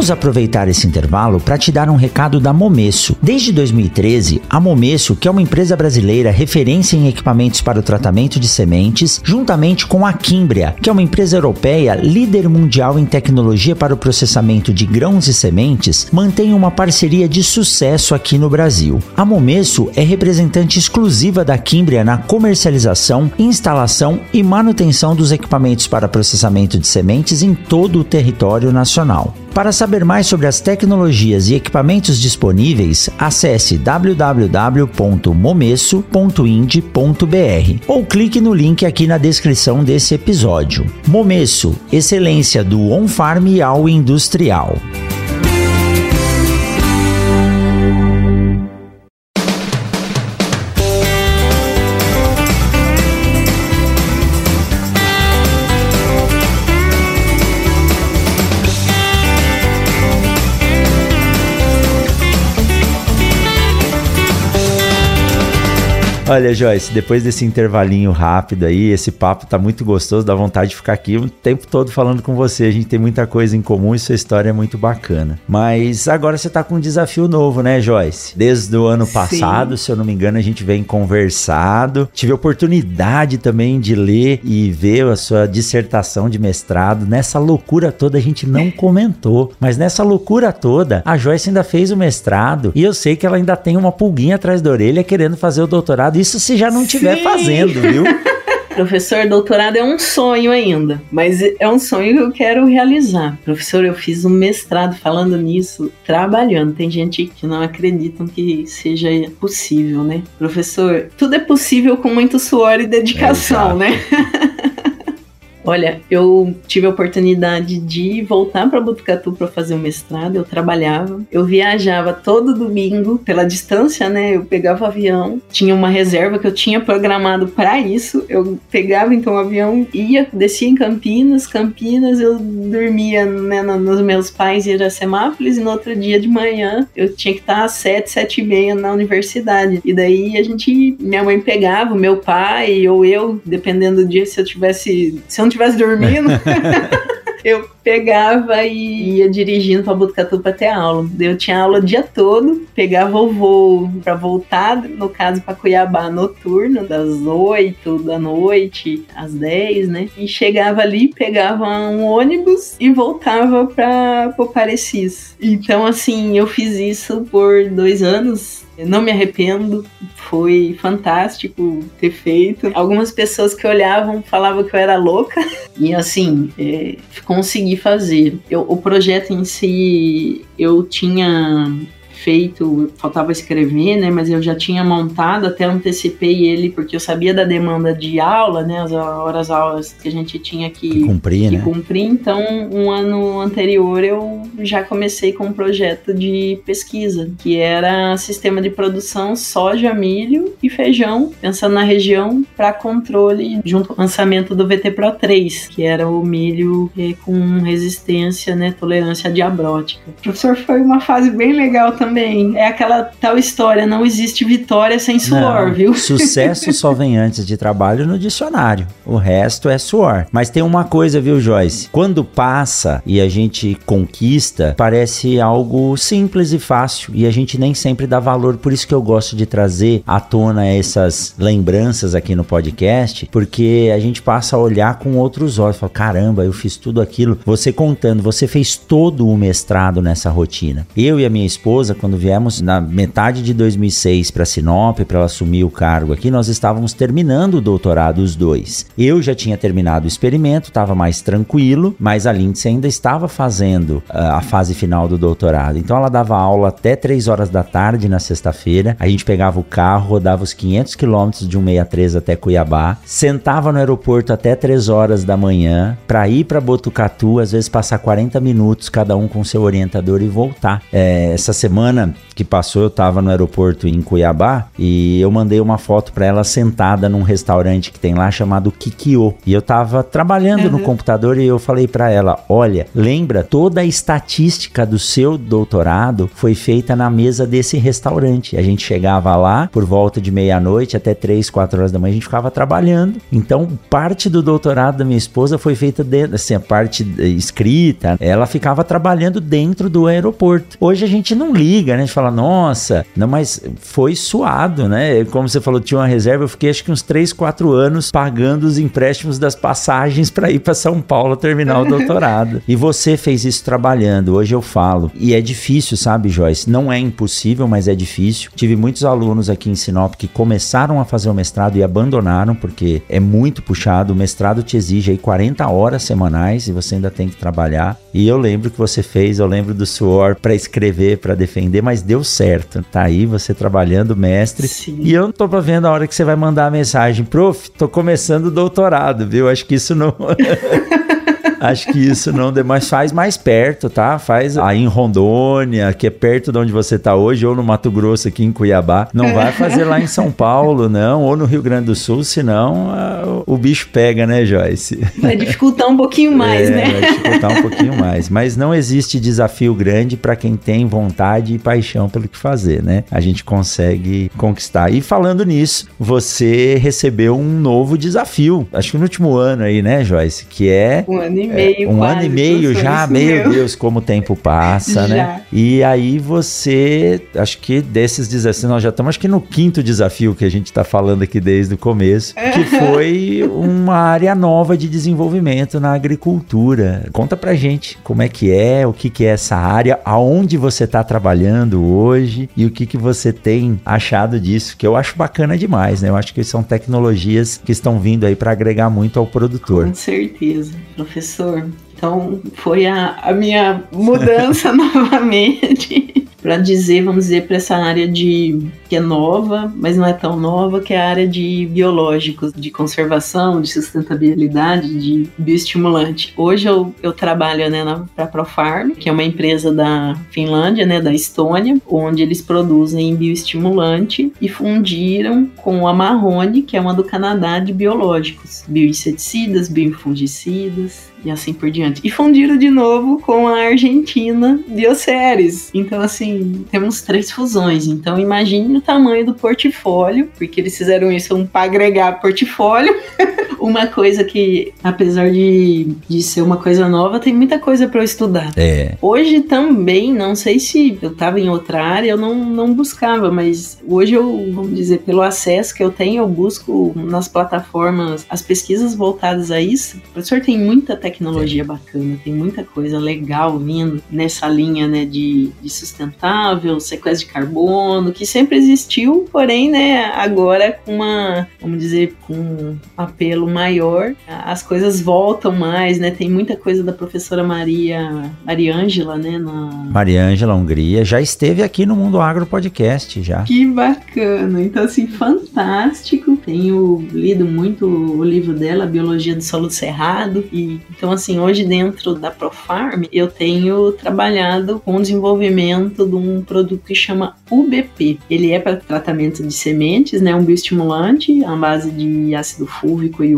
Vamos aproveitar esse intervalo para te dar um recado da Momesso. Desde 2013, a Momesso, que é uma empresa brasileira referência em equipamentos para o tratamento de sementes, juntamente com a Quimbria, que é uma empresa europeia líder mundial em tecnologia para o processamento de grãos e sementes, mantém uma parceria de sucesso aqui no Brasil. A Momesso é representante exclusiva da Quimbria na comercialização, instalação e manutenção dos equipamentos para processamento de sementes em todo o território nacional. Para saber mais sobre as tecnologias e equipamentos disponíveis, acesse www.momesso.ind.br ou clique no link aqui na descrição desse episódio. Momesso, excelência do on-farm ao industrial. Olha, Joyce, depois desse intervalinho rápido aí, esse papo tá muito gostoso, dá vontade de ficar aqui o tempo todo falando com você. A gente tem muita coisa em comum e sua história é muito bacana. Mas agora você tá com um desafio novo, né, Joyce? Desde o ano passado, Sim. se eu não me engano, a gente vem conversado. Tive a oportunidade também de ler e ver a sua dissertação de mestrado. Nessa loucura toda a gente não comentou, mas nessa loucura toda, a Joyce ainda fez o mestrado e eu sei que ela ainda tem uma pulguinha atrás da orelha querendo fazer o doutorado isso se já não estiver fazendo, viu? Professor, doutorado é um sonho ainda, mas é um sonho que eu quero realizar. Professor, eu fiz um mestrado falando nisso, trabalhando. Tem gente que não acredita que seja possível, né? Professor, tudo é possível com muito suor e dedicação, é, né? Olha, eu tive a oportunidade de voltar para Botucatu para fazer o mestrado. Eu trabalhava, eu viajava todo domingo pela distância, né? Eu pegava o avião, tinha uma reserva que eu tinha programado para isso. Eu pegava então o avião, ia, descia em Campinas, Campinas, eu dormia né, nos meus pais em Iracemápolis e no outro dia de manhã eu tinha que estar às sete, sete e meia na universidade. E daí a gente, minha mãe pegava, meu pai ou eu, dependendo do dia, se eu tivesse, se eu não estivesse dormindo. eu pegava e ia dirigindo para Botucatu para ter aula. Eu tinha aula o dia todo, pegava o voo para voltar, no caso para Cuiabá noturno, das 8 da noite às 10, né? E chegava ali, pegava um ônibus e voltava para Parecis. Então, assim, eu fiz isso por dois anos eu não me arrependo, foi fantástico ter feito. Algumas pessoas que olhavam falavam que eu era louca, e assim, é, consegui fazer. Eu, o projeto em si, eu tinha feito, faltava escrever, né? Mas eu já tinha montado, até antecipei ele porque eu sabia da demanda de aula, né? As horas aulas que a gente tinha que, que cumprir, que né? cumprir. Então, um ano anterior eu já comecei com um projeto de pesquisa, que era sistema de produção soja, milho e feijão, pensando na região para controle junto ao lançamento do VT Pro 3, que era o milho eh, com resistência, né, tolerância diabrótica. O professor foi uma fase bem legal também também. É aquela tal história, não existe vitória sem suor, não, viu? Sucesso só vem antes de trabalho no dicionário. O resto é suor. Mas tem uma coisa, viu, Joyce? Quando passa e a gente conquista, parece algo simples e fácil. E a gente nem sempre dá valor. Por isso que eu gosto de trazer à tona essas lembranças aqui no podcast, porque a gente passa a olhar com outros olhos. Fala, caramba, eu fiz tudo aquilo. Você contando, você fez todo o mestrado nessa rotina. Eu e a minha esposa, quando viemos na metade de 2006 para Sinop, para ela assumir o cargo aqui, nós estávamos terminando o doutorado os dois. Eu já tinha terminado o experimento, estava mais tranquilo, mas a Lindsay ainda estava fazendo uh, a fase final do doutorado. Então ela dava aula até 3 horas da tarde na sexta-feira. A gente pegava o carro, rodava os 500 quilômetros de 163 até Cuiabá, sentava no aeroporto até 3 horas da manhã para ir para Botucatu, às vezes passar 40 minutos cada um com seu orientador e voltar. É, essa semana semana que passou, eu tava no aeroporto em Cuiabá e eu mandei uma foto para ela sentada num restaurante que tem lá chamado Kikyo. E eu tava trabalhando uhum. no computador e eu falei para ela: "Olha, lembra toda a estatística do seu doutorado foi feita na mesa desse restaurante. A gente chegava lá por volta de meia-noite até três, quatro horas da manhã, a gente ficava trabalhando. Então, parte do doutorado da minha esposa foi feita dentro, assim, a parte escrita, ela ficava trabalhando dentro do aeroporto. Hoje a gente não liga liga, né? A gente fala, nossa, não, mas foi suado, né? Como você falou, tinha uma reserva, eu fiquei acho que uns 3, 4 anos pagando os empréstimos das passagens para ir para São Paulo terminar o doutorado. e você fez isso trabalhando, hoje eu falo. E é difícil, sabe, Joyce? Não é impossível, mas é difícil. Tive muitos alunos aqui em Sinop que começaram a fazer o mestrado e abandonaram, porque é muito puxado. O mestrado te exige aí 40 horas semanais e você ainda tem que trabalhar. E eu lembro que você fez, eu lembro do suor para escrever, para defender aprender, mas deu certo. Tá aí você trabalhando, mestre. Sim. E eu não tô vendo a hora que você vai mandar a mensagem, prof, tô começando o doutorado, viu? Acho que isso não. Acho que isso não demais. Faz mais perto, tá? Faz aí em Rondônia, que é perto de onde você tá hoje, ou no Mato Grosso, aqui em Cuiabá. Não vai fazer lá em São Paulo, não, ou no Rio Grande do Sul, senão uh, o bicho pega, né, Joyce? Vai dificultar um pouquinho mais, é, né? Vai dificultar um pouquinho mais. Mas não existe desafio grande para quem tem vontade e paixão pelo que fazer, né? A gente consegue conquistar. E falando nisso, você recebeu um novo desafio, acho que no último ano aí, né, Joyce? Que é. Um ano e meio. É, um ano e meio já, meu, Deus, como o tempo passa, né? E aí você, acho que desses desafios, nós já estamos acho que no quinto desafio que a gente está falando aqui desde o começo, que foi uma área nova de desenvolvimento na agricultura. Conta pra gente como é que é, o que, que é essa área, aonde você está trabalhando hoje e o que, que você tem achado disso, que eu acho bacana demais, né? Eu acho que são tecnologias que estão vindo aí para agregar muito ao produtor. Com certeza, professor Então foi a, a minha mudança novamente para dizer, vamos dizer, para essa área de que é nova, mas não é tão nova, que é a área de biológicos, de conservação, de sustentabilidade, de bioestimulante. Hoje eu, eu trabalho né, para a Profarm, que é uma empresa da Finlândia, né, da Estônia, onde eles produzem bioestimulante e fundiram com a Marrone, que é uma do Canadá de biológicos, bioinseticidas, biofungicidas e assim por diante. E fundiram de novo com a Argentina Bioceres. Então, assim, temos três fusões. Então, imagine o tamanho do portfólio, porque eles fizeram isso para agregar portfólio. uma coisa que, apesar de, de ser uma coisa nova, tem muita coisa para eu estudar. É. Hoje também, não sei se eu estava em outra área, eu não, não buscava, mas hoje eu, vamos dizer, pelo acesso que eu tenho, eu busco nas plataformas as pesquisas voltadas a isso. O professor tem muita tecnologia bacana, tem muita coisa legal vindo nessa linha né, de, de sustentável, sequestro de carbono, que sempre existiu, porém, né, agora com uma, vamos dizer, com um apelo maior, as coisas voltam mais, né? Tem muita coisa da professora Maria Mariângela, né? Na... Mariângela Hungria já esteve aqui no Mundo Agro Podcast já. Que bacana! Então, assim, fantástico. Tenho lido muito o livro dela, Biologia do Solo do Cerrado. E, então, assim, hoje dentro da ProFarm, eu tenho trabalhado com o desenvolvimento de um produto que chama UBP. Ele é para tratamento de sementes, né? Um bioestimulante à base de ácido fúlvico e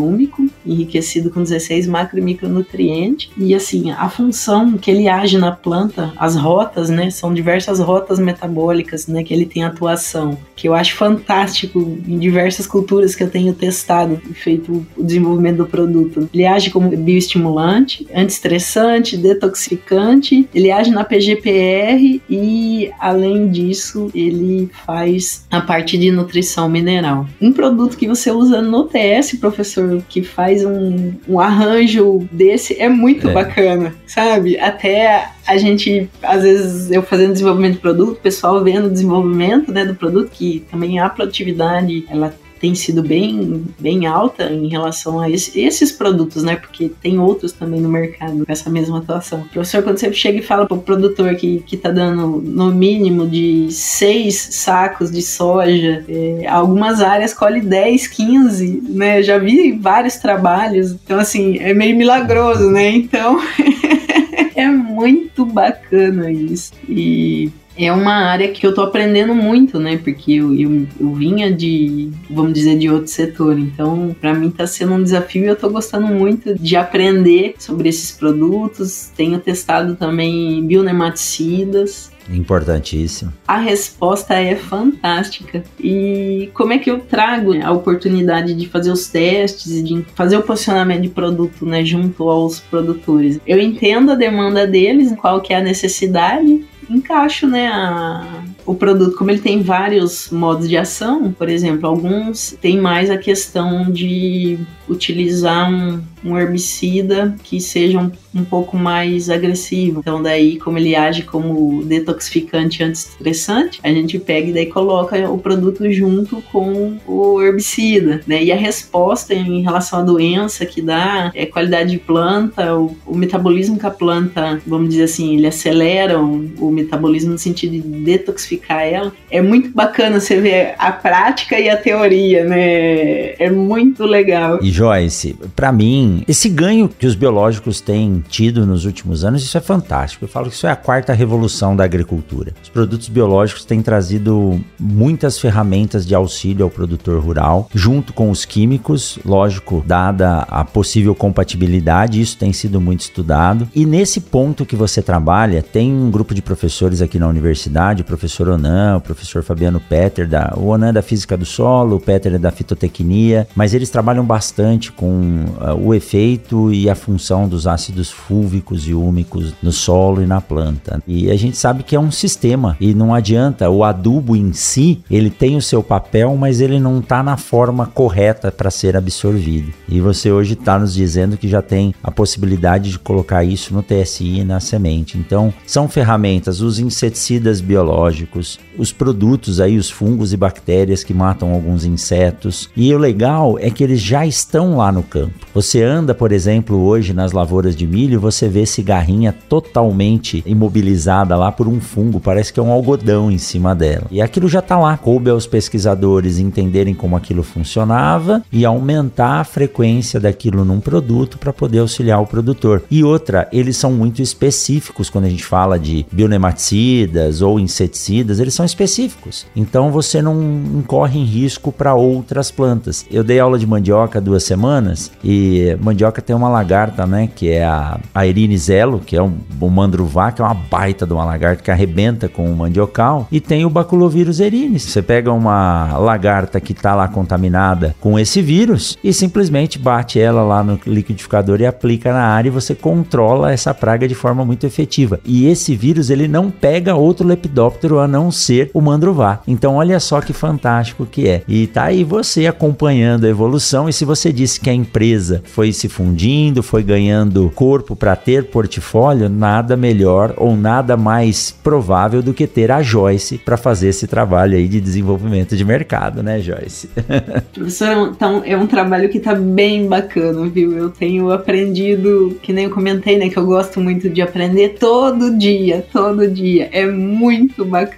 enriquecido com 16 macro e micronutrientes. E, assim, a função que ele age na planta, as rotas, né? São diversas rotas metabólicas, né? Que ele tem atuação, que eu acho fantástico em diversas culturas que eu tenho testado e feito o desenvolvimento do produto. Ele age como bioestimulante, antiestressante, detoxificante, ele age na PGPR e, além disso, ele faz a parte de nutrição mineral. Um produto que você usa no TS, professor, que faz um, um arranjo desse, é muito é. bacana, sabe? Até a gente, às vezes, eu fazendo desenvolvimento de produto, o pessoal vendo o desenvolvimento né, do produto, que também a produtividade, ela tem sido bem, bem alta em relação a esse, esses produtos, né? Porque tem outros também no mercado com essa mesma atuação. professor, quando você chega e fala para o produtor que, que tá dando no mínimo de seis sacos de soja, é, algumas áreas colhe 10, 15, né? Já vi vários trabalhos, então assim, é meio milagroso, né? Então. é muito bacana isso. E é uma área que eu tô aprendendo muito, né? Porque eu, eu, eu vinha de, vamos dizer, de outro setor. Então, para mim tá sendo um desafio e eu tô gostando muito de aprender sobre esses produtos. Tenho testado também bionematicidas. Importantíssimo. A resposta é fantástica. E como é que eu trago a oportunidade de fazer os testes e de fazer o posicionamento de produto, né, junto aos produtores? Eu entendo a demanda deles, qual que é a necessidade, encaixo, né, a, o produto, como ele tem vários modos de ação, por exemplo, alguns tem mais a questão de utilizar um, um herbicida que seja um, um, pouco mais agressivo. Então, daí, como ele age como detoxificante antiestressante, a gente pega e daí coloca o produto junto com o herbicida, né? E a resposta em relação à doença que dá, é qualidade de planta, o, o metabolismo que a planta, vamos dizer assim, ele acelera o, o metabolismo no sentido de detoxificar ela. É muito bacana você ver a prática e a teoria, né? É muito legal. E Joyce, para mim, esse ganho que os biológicos têm tido nos últimos anos, isso é fantástico. Eu falo que isso é a quarta revolução da agricultura. Os produtos biológicos têm trazido muitas ferramentas de auxílio ao produtor rural, junto com os químicos, lógico, dada a possível compatibilidade, isso tem sido muito estudado. E nesse ponto que você trabalha, tem um grupo de professores aqui na universidade, o professor Onan, o professor Fabiano Petter, da, o Onan é da física do solo, o Petter é da fitotecnia, mas eles trabalham bastante com uh, o efeito e a função dos ácidos fúlvicos e úmicos no solo e na planta. E a gente sabe que é um sistema e não adianta o adubo em si, ele tem o seu papel, mas ele não está na forma correta para ser absorvido. E você hoje está nos dizendo que já tem a possibilidade de colocar isso no TSI e na semente. Então, são ferramentas, os inseticidas biológicos, os produtos aí, os fungos e bactérias que matam alguns insetos. E o legal é que eles já estão lá no campo. Você anda, por exemplo, hoje nas lavouras de milho, você vê cigarrinha totalmente imobilizada lá por um fungo, parece que é um algodão em cima dela. E aquilo já está lá. Coube aos pesquisadores entenderem como aquilo funcionava e aumentar a frequência daquilo num produto para poder auxiliar o produtor. E outra, eles são muito específicos quando a gente fala de bionematicidas ou inseticidas eles são específicos. Então você não incorre em risco para outras plantas. Eu dei aula de mandioca duas semanas e mandioca tem uma lagarta, né, que é a, a Irinizelo, que é um, um mandruvá, que é uma baita de uma lagarta que arrebenta com o mandiocal, e tem o baculovírus erinis. Você pega uma lagarta que está lá contaminada com esse vírus e simplesmente bate ela lá no liquidificador e aplica na área e você controla essa praga de forma muito efetiva. E esse vírus ele não pega outro lepidóptero a não ser o mandruvá. Então olha só que fantástico que é. E tá aí você acompanhando a evolução e se você disse que a empresa foi se fundindo, foi ganhando corpo para ter portfólio, nada melhor ou nada mais provável do que ter a Joyce para fazer esse trabalho aí de desenvolvimento de mercado, né, Joyce? Professor, então é um trabalho que tá bem bacana, viu? Eu tenho aprendido, que nem eu comentei, né, que eu gosto muito de aprender todo dia, todo dia. É muito bacana.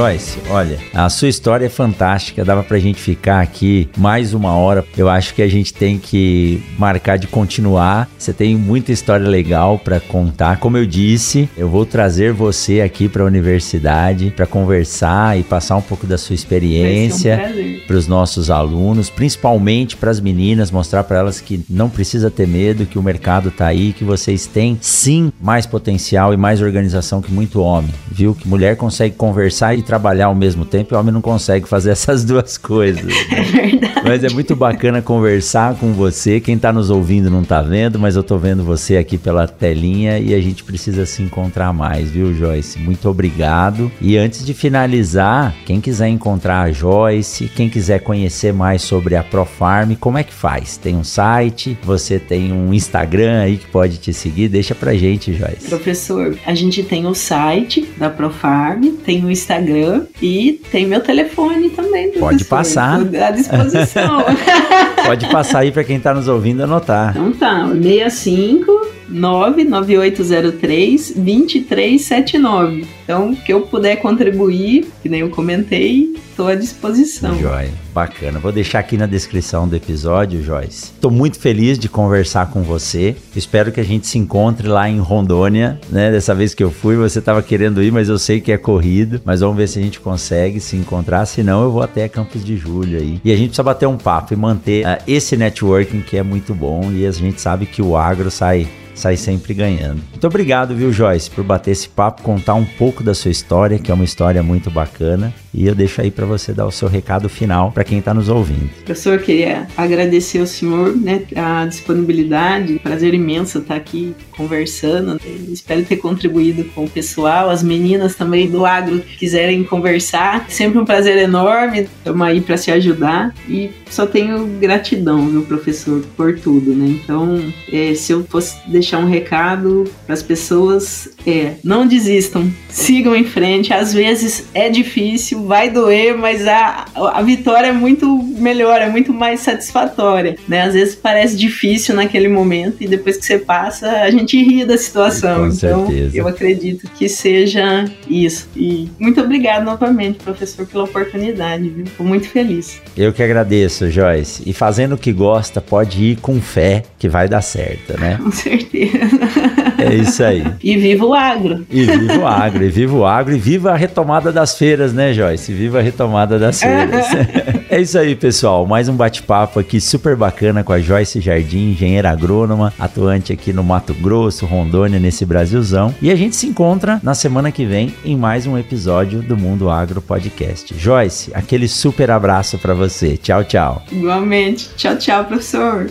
Joyce, olha, a sua história é fantástica, dava pra gente ficar aqui mais uma hora. Eu acho que a gente tem que marcar de continuar. Você tem muita história legal para contar. Como eu disse, eu vou trazer você aqui para a universidade para conversar e passar um pouco da sua experiência um para os nossos alunos, principalmente para as meninas, mostrar para elas que não precisa ter medo, que o mercado tá aí, que vocês têm sim mais potencial e mais organização que muito homem, viu? Que mulher consegue conversar e trabalhar ao mesmo tempo e o homem não consegue fazer essas duas coisas. Né? É verdade. Mas é muito bacana conversar com você. Quem está nos ouvindo não está vendo, mas eu estou vendo você aqui pela telinha e a gente precisa se encontrar mais, viu, Joyce? Muito obrigado. E antes de finalizar, quem quiser encontrar a Joyce, quem quiser conhecer mais sobre a Profarm, como é que faz? Tem um site, você tem um Instagram aí que pode te seguir? Deixa pra gente, Joyce. Professor, a gente tem o site da Profarm, tem o Instagram Instagram e tem meu telefone também. Pode passar. À disposição. Pode passar aí para quem está nos ouvindo anotar. Então tá, 65 99803 2379. Então, que eu puder contribuir, que nem eu comentei, estou à disposição. Joia, bacana. Vou deixar aqui na descrição do episódio, Joyce. Estou muito feliz de conversar com você. Espero que a gente se encontre lá em Rondônia, né? Dessa vez que eu fui, você estava querendo ir, mas eu sei que é corrido. Mas vamos ver se a gente consegue se encontrar. Se não, eu vou até Campos de Julho aí. E a gente precisa bater um papo e manter uh, esse networking que é muito bom. E a gente sabe que o agro sai sai sempre ganhando. Muito obrigado, viu, Joyce, por bater esse papo, contar um pouco da sua história, que é uma história muito bacana. E eu deixo aí para você dar o seu recado final para quem está nos ouvindo. Professor, queria agradecer ao senhor né, a disponibilidade, prazer imenso estar aqui conversando. Espero ter contribuído com o pessoal, as meninas também do agro que quiserem conversar. Sempre um prazer enorme, estamos aí para se ajudar e só tenho gratidão, meu professor, por tudo, né? Então, é, se eu fosse deixar um recado para as pessoas, é não desistam, sigam em frente. Às vezes é difícil, vai doer, mas a, a vitória é muito melhor, é muito mais satisfatória, né? Às vezes parece difícil naquele momento e depois que você passa, a gente ri da situação. Com então, certeza. eu acredito que seja isso. E muito obrigado novamente, professor, pela oportunidade, viu? Fico muito feliz. Eu que agradeço, Joyce. E fazendo o que gosta, pode ir com fé que vai dar certo, né? Com certeza. É isso aí. E viva o agro. E viva o agro, e viva o agro, e viva a retomada das feiras, né, Joyce? Viva a retomada das feiras. é isso aí, pessoal. Mais um bate-papo aqui super bacana com a Joyce Jardim, engenheira agrônoma, atuante aqui no Mato Grosso, Rondônia, nesse Brasilzão. E a gente se encontra na semana que vem em mais um episódio do Mundo Agro Podcast. Joyce, aquele super abraço para você. Tchau, tchau. Igualmente. Tchau, tchau, professor.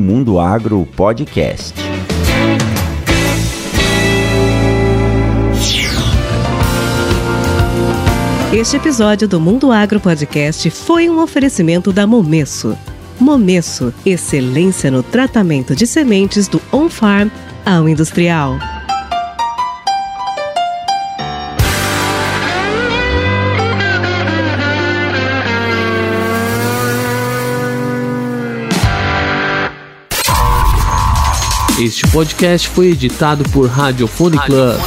Mundo Agro Podcast. Este episódio do Mundo Agro Podcast foi um oferecimento da Momesso. Momesso, excelência no tratamento de sementes do on-farm ao industrial. Este podcast foi editado por Radiofone Club.